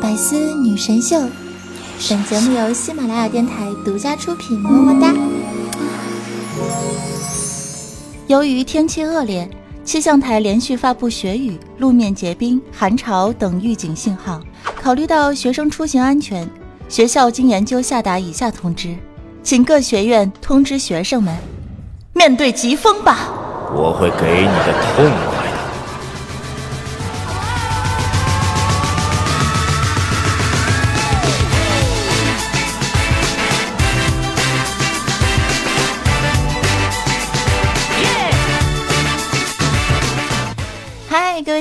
百思女神秀，本节目由喜马拉雅电台独家出品，么么哒。由于天气恶劣，气象台连续发布雪雨、路面结冰、寒潮等预警信号。考虑到学生出行安全，学校经研究下达以下通知，请各学院通知学生们：面对疾风吧！我会给你的痛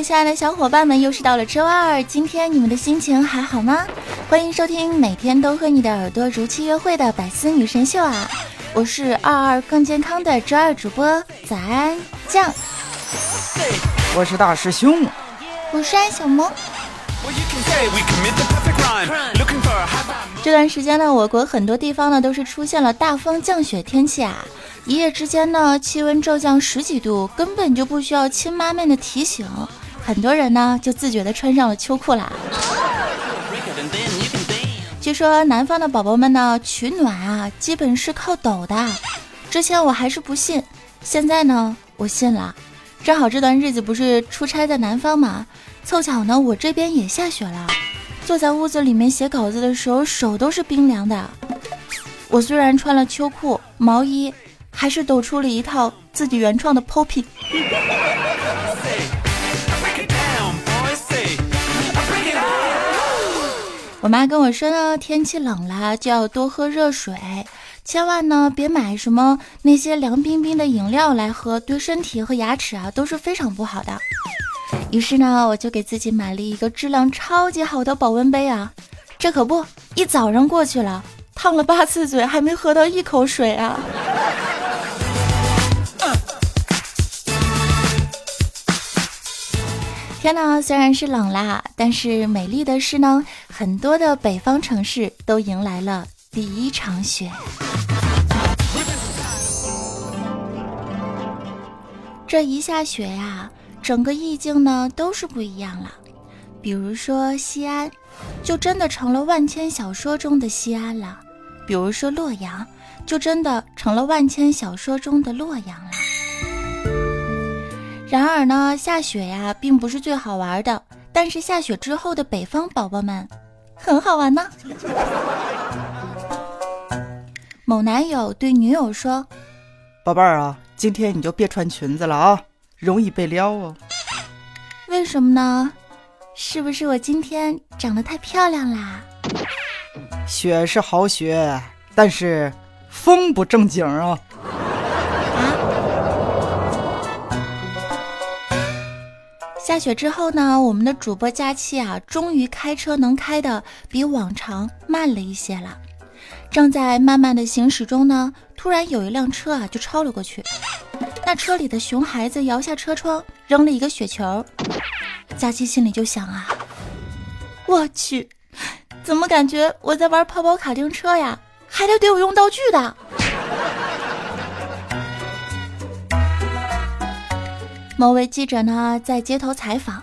亲爱的小伙伴们，又是到了周二，今天你们的心情还好吗？欢迎收听每天都和你的耳朵如期约会的百思女神秀啊！我是二二更健康的周二主播早安酱，我是大师兄，我是安小萌。这段时间呢，我国很多地方呢都是出现了大风降雪天气啊，一夜之间呢气温骤降十几度，根本就不需要亲妈们的提醒，很多人呢就自觉的穿上了秋裤啦。据说南方的宝宝们呢取暖啊，基本是靠抖的。之前我还是不信，现在呢我信了。正好这段日子不是出差在南方嘛，凑巧呢我这边也下雪了。坐在屋子里面写稿子的时候，手都是冰凉的。我虽然穿了秋裤、毛衣，还是抖出了一套自己原创的 poppy。我妈跟我说呢，天气冷了就要多喝热水，千万呢别买什么那些凉冰冰的饮料来喝，对身体和牙齿啊都是非常不好的。于是呢，我就给自己买了一个质量超级好的保温杯啊，这可不，一早上过去了，烫了八次嘴，还没喝到一口水啊。天呐，虽然是冷啦，但是美丽的是呢，很多的北方城市都迎来了第一场雪。这一下雪呀，整个意境呢都是不一样了。比如说西安，就真的成了万千小说中的西安了；比如说洛阳，就真的成了万千小说中的洛阳了。然而呢，下雪呀，并不是最好玩的。但是下雪之后的北方宝宝们，很好玩呢。某男友对女友说：“宝贝儿啊，今天你就别穿裙子了啊，容易被撩哦。”为什么呢？是不是我今天长得太漂亮啦？雪是好雪，但是风不正经啊。下雪之后呢，我们的主播佳期啊，终于开车能开的比往常慢了一些了。正在慢慢的行驶中呢，突然有一辆车啊就超了过去。那车里的熊孩子摇下车窗，扔了一个雪球。佳期心里就想啊，我去，怎么感觉我在玩跑跑卡丁车呀？还得对我用道具的。某位记者呢在街头采访，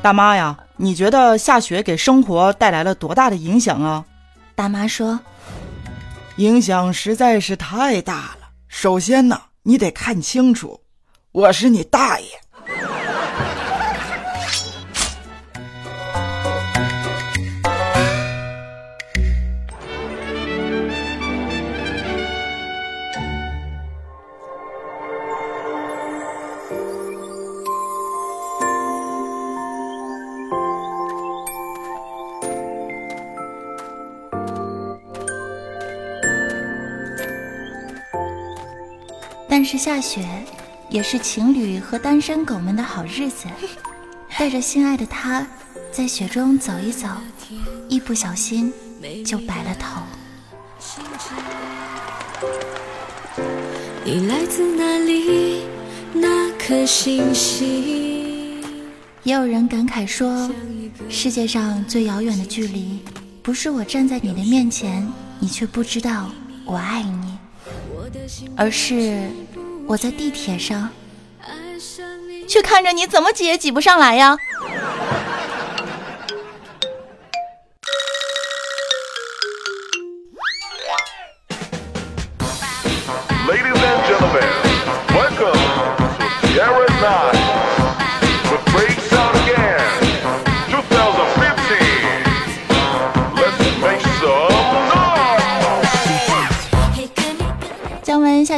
大妈呀，你觉得下雪给生活带来了多大的影响啊？大妈说，影响实在是太大了。首先呢，你得看清楚，我是你大爷。但是下雪，也是情侣和单身狗们的好日子。带着心爱的他，在雪中走一走，一不小心就白了头。你来自哪里？那颗星星。也有人感慨说，世界上最遥远的距离，不是我站在你的面前，你却不知道我爱你。而是我在地铁上，却看着你怎么挤也挤不上来呀。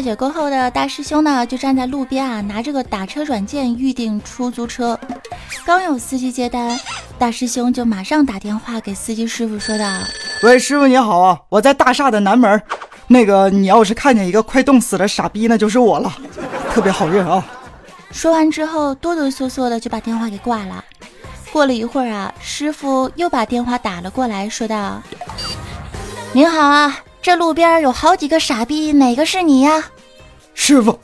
下雪过后的大师兄呢，就站在路边啊，拿着个打车软件预订出租车。刚有司机接单，大师兄就马上打电话给司机师傅说道：“喂，师傅你好啊，我在大厦的南门。那个你要是看见一个快冻死的傻逼，那就是我了，特别好认啊。”说完之后，哆哆嗦嗦的就把电话给挂了。过了一会儿啊，师傅又把电话打了过来，说道：“您好啊。”这路边有好几个傻逼，哪个是你呀？师傅，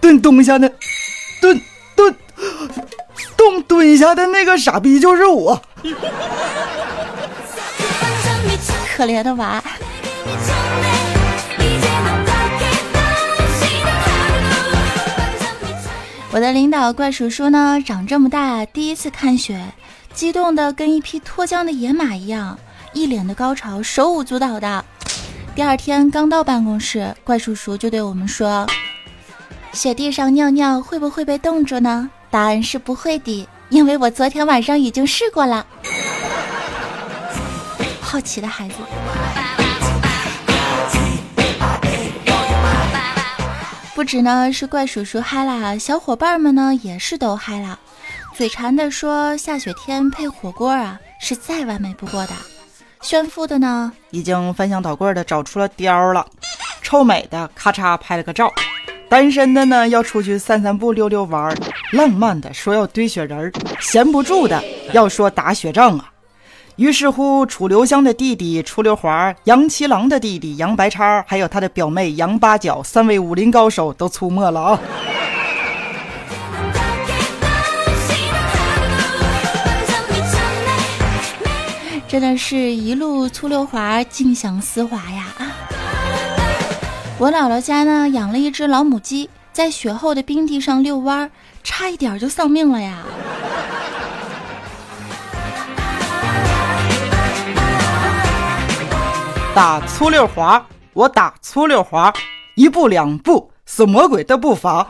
蹲蹲下的，蹲蹲蹲蹲下的那个傻逼就是我。可怜的娃。我的领导怪叔叔呢，长这么大第一次看雪，激动的跟一匹脱缰的野马一样，一脸的高潮，手舞足蹈的。第二天刚到办公室，怪叔叔就对我们说：“雪地上尿尿会不会被冻住呢？”答案是不会的，因为我昨天晚上已经试过了。好奇的孩子。不止呢是怪叔叔嗨啦，小伙伴们呢也是都嗨啦，嘴馋的说下雪天配火锅啊是再完美不过的。炫富的呢，已经翻箱倒柜的找出了貂了；臭美的咔嚓拍了个照；单身的呢，要出去散散步、溜溜弯儿；浪漫的说要堆雪人儿；闲不住的要说打雪仗啊。于是乎，楚留香的弟弟楚留华、杨七郎的弟弟杨白叉，还有他的表妹杨八角，三位武林高手都出没了啊。真的是一路粗溜滑，尽享丝滑呀！我姥姥家呢养了一只老母鸡，在雪后的冰地上遛弯，差一点就丧命了呀！打粗溜滑，我打粗溜滑，一步两步是魔鬼的步伐。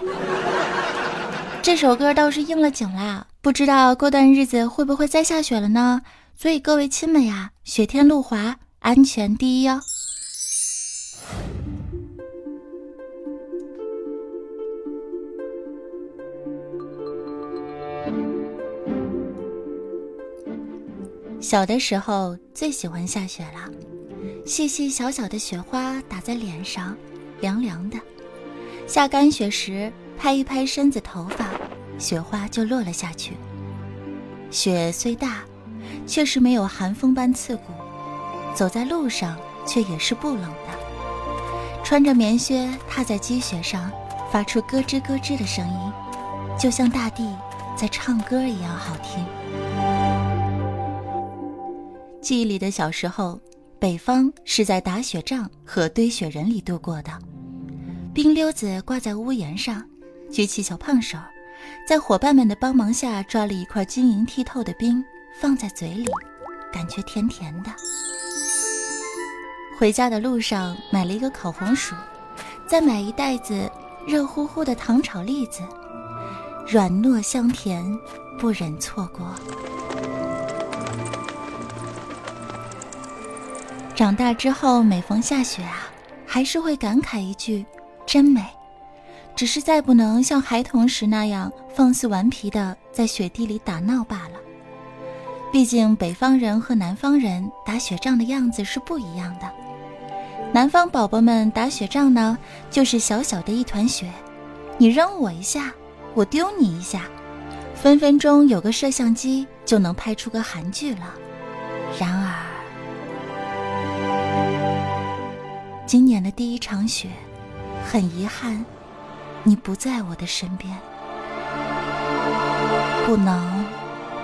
这首歌倒是应了景啦，不知道过段日子会不会再下雪了呢？所以各位亲们呀，雪天路滑，安全第一哦。小的时候最喜欢下雪了，细细小小的雪花打在脸上，凉凉的。下干雪时，拍一拍身子头发，雪花就落了下去。雪虽大。确实没有寒风般刺骨，走在路上却也是不冷的。穿着棉靴踏在积雪上，发出咯吱咯吱的声音，就像大地在唱歌一样好听。记忆里的小时候，北方是在打雪仗和堆雪人里度过的。冰溜子挂在屋檐上，举起小胖手，在伙伴们的帮忙下抓了一块晶莹剔透的冰。放在嘴里，感觉甜甜的。回家的路上买了一个烤红薯，再买一袋子热乎乎的糖炒栗子，软糯香甜，不忍错过。长大之后，每逢下雪啊，还是会感慨一句：“真美。”只是再不能像孩童时那样放肆顽皮的在雪地里打闹罢了。毕竟北方人和南方人打雪仗的样子是不一样的。南方宝宝们打雪仗呢，就是小小的一团雪，你扔我一下，我丢你一下，分分钟有个摄像机就能拍出个韩剧了。然而，今年的第一场雪，很遗憾，你不在我的身边，不能。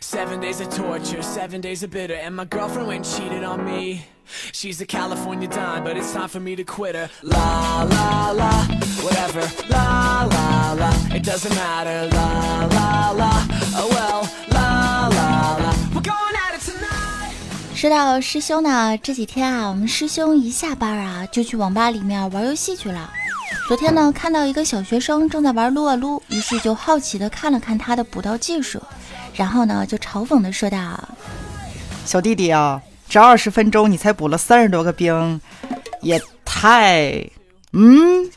Seven days of torture, seven days of bitter, and my girlfriend went and cheated on me. She's a California dime, but it's time for me to quit her. La la la, whatever. La la la, it doesn't matter. La la la, oh well. La la la, we're going at it tonight. 说到师兄呢，这几天啊，我们师兄一下班啊，就去网吧里面玩游戏去了。昨天呢，看到一个小学生正在玩撸啊撸，于是就好奇的看了看他的补刀技术，然后呢，就嘲讽的说道：“小弟弟啊，这二十分钟你才补了三十多个兵，也太……嗯。”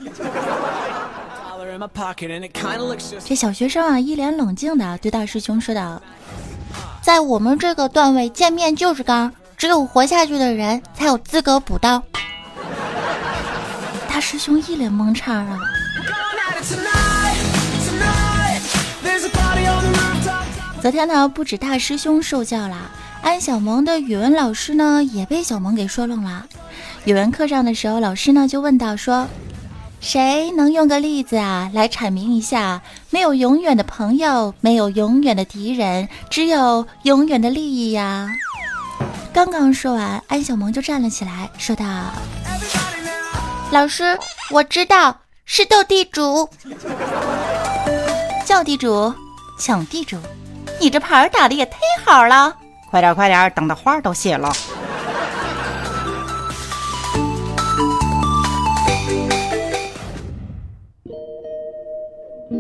这小学生啊，一脸冷静的对大师兄说道。在我们这个段位，见面就是刚，只有活下去的人才有资格补刀。大师兄一脸懵叉啊！昨天呢，不止大师兄受教了，安小萌的语文老师呢也被小萌给说愣了。语文课上的时候，老师呢就问到说。谁能用个例子啊来阐明一下？没有永远的朋友，没有永远的敌人，只有永远的利益呀！刚刚说完，安小萌就站了起来，说道：“老师，我知道是斗地主，叫地主，抢地主，你这牌打的也忒好了！快点快点，等的花都谢了。”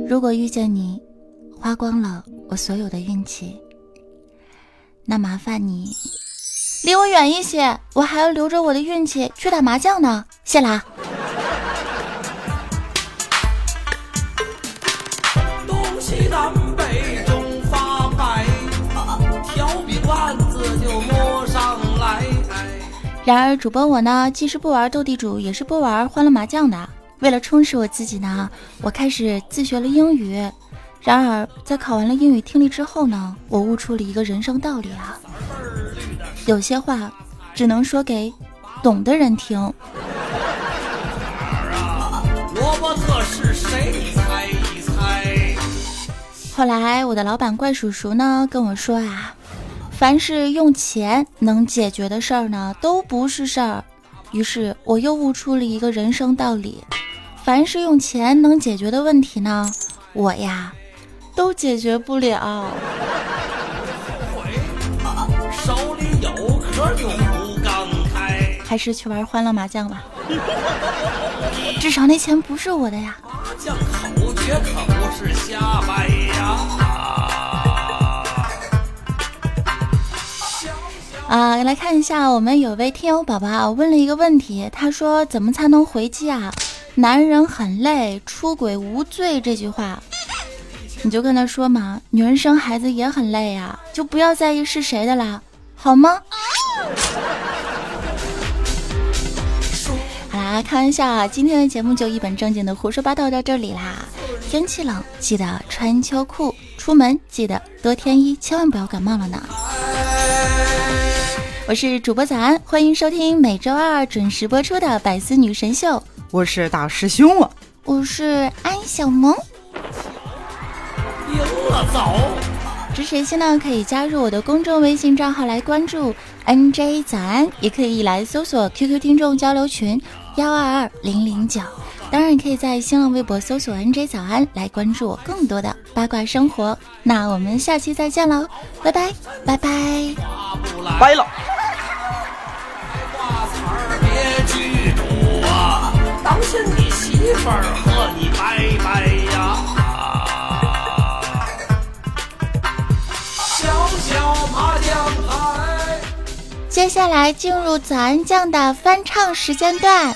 如果遇见你，花光了我所有的运气，那麻烦你离我远一些，我还要留着我的运气去打麻将呢。谢啦。东西南北然而主播我呢，既是不玩斗地主，也是不玩欢乐麻将的。为了充实我自己呢，我开始自学了英语。然而，在考完了英语听力之后呢，我悟出了一个人生道理啊：有些话只能说给懂的人听。罗伯特是谁？猜一猜。后来，我的老板怪叔叔呢跟我说啊，凡是用钱能解决的事儿呢，都不是事儿。于是，我又悟出了一个人生道理。凡是用钱能解决的问题呢，我呀都解决不了。手里有壳就不敢开，还是去玩欢乐麻将吧。至少那钱不是我的呀。麻将口诀可不是瞎掰啊，来看一下，我们有位听友宝宝问了一个问题，他说怎么才能回击啊？男人很累，出轨无罪这句话，你就跟他说嘛。女人生孩子也很累呀，就不要在意是谁的啦，好吗？好啦，开玩笑啊，今天的节目就一本正经的胡说八道到这里啦。天气冷，记得穿秋裤，出门记得多添衣，千万不要感冒了呢。我是主播早安，欢迎收听每周二准时播出的《百思女神秀》。我是大师兄啊，我是安小萌。赢了走！支持新呢可以加入我的公众微信账号来关注 NJ 早安，也可以来搜索 QQ 听众交流群幺二二零零九。当然，也可以在新浪微博搜索 NJ 早安来关注我更多的八卦生活。那我们下期再见喽，拜拜拜拜，拜了。当心你媳妇儿和你拜拜呀！小小麻将牌。接下来进入早安酱的翻唱时间段。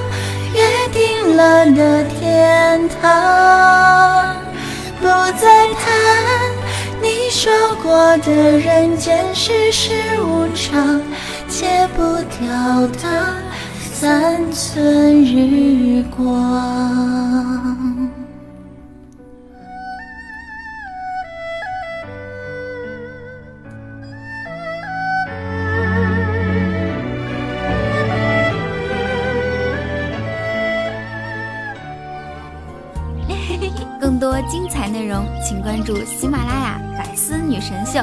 定了的天堂，不再谈你说过的人间世事无常，戒不掉的。三寸日光。请关注喜马拉雅《百思女神秀》。